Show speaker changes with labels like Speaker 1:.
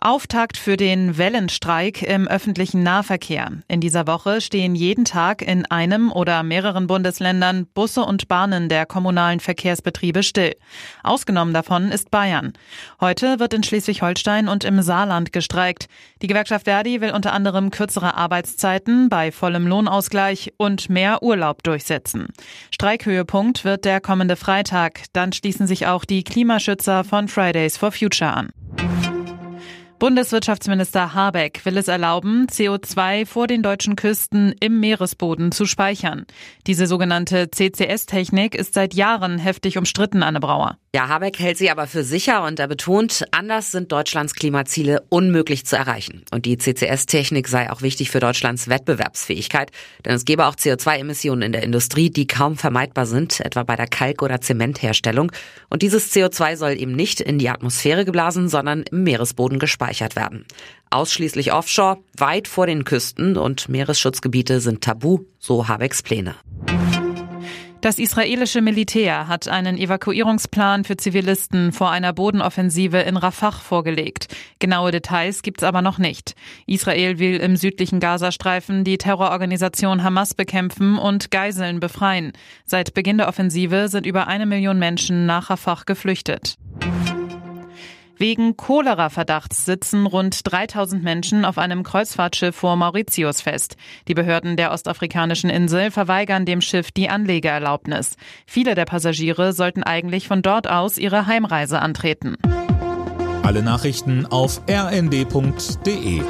Speaker 1: Auftakt für den Wellenstreik im öffentlichen Nahverkehr. In dieser Woche stehen jeden Tag in einem oder mehreren Bundesländern Busse und Bahnen der kommunalen Verkehrsbetriebe still. Ausgenommen davon ist Bayern. Heute wird in Schleswig-Holstein und im Saarland gestreikt. Die Gewerkschaft Verdi will unter anderem kürzere Arbeitszeiten bei vollem Lohnausgleich und mehr Urlaub durchsetzen. Streikhöhepunkt wird der kommende Freitag. Dann schließen sich auch die Klimaschützer von Fridays for Future an. Bundeswirtschaftsminister Habeck will es erlauben, CO2 vor den deutschen Küsten im Meeresboden zu speichern. Diese sogenannte CCS-Technik ist seit Jahren heftig umstritten, Anne Brauer.
Speaker 2: Ja, Habeck hält sie aber für sicher und er betont, anders sind Deutschlands Klimaziele unmöglich zu erreichen. Und die CCS-Technik sei auch wichtig für Deutschlands Wettbewerbsfähigkeit, denn es gebe auch CO2-Emissionen in der Industrie, die kaum vermeidbar sind, etwa bei der Kalk- oder Zementherstellung. Und dieses CO2 soll eben nicht in die Atmosphäre geblasen, sondern im Meeresboden gespeichert werden. Ausschließlich offshore, weit vor den Küsten und Meeresschutzgebiete sind tabu, so Habecks Pläne.
Speaker 1: Das israelische Militär hat einen Evakuierungsplan für Zivilisten vor einer Bodenoffensive in Rafah vorgelegt. Genaue Details gibt's aber noch nicht. Israel will im südlichen Gazastreifen die Terrororganisation Hamas bekämpfen und Geiseln befreien. Seit Beginn der Offensive sind über eine Million Menschen nach Rafah geflüchtet. Wegen Cholera-Verdachts sitzen rund 3000 Menschen auf einem Kreuzfahrtschiff vor Mauritius fest. Die Behörden der ostafrikanischen Insel verweigern dem Schiff die Anlegeerlaubnis. Viele der Passagiere sollten eigentlich von dort aus ihre Heimreise antreten.
Speaker 3: Alle Nachrichten auf rnd.de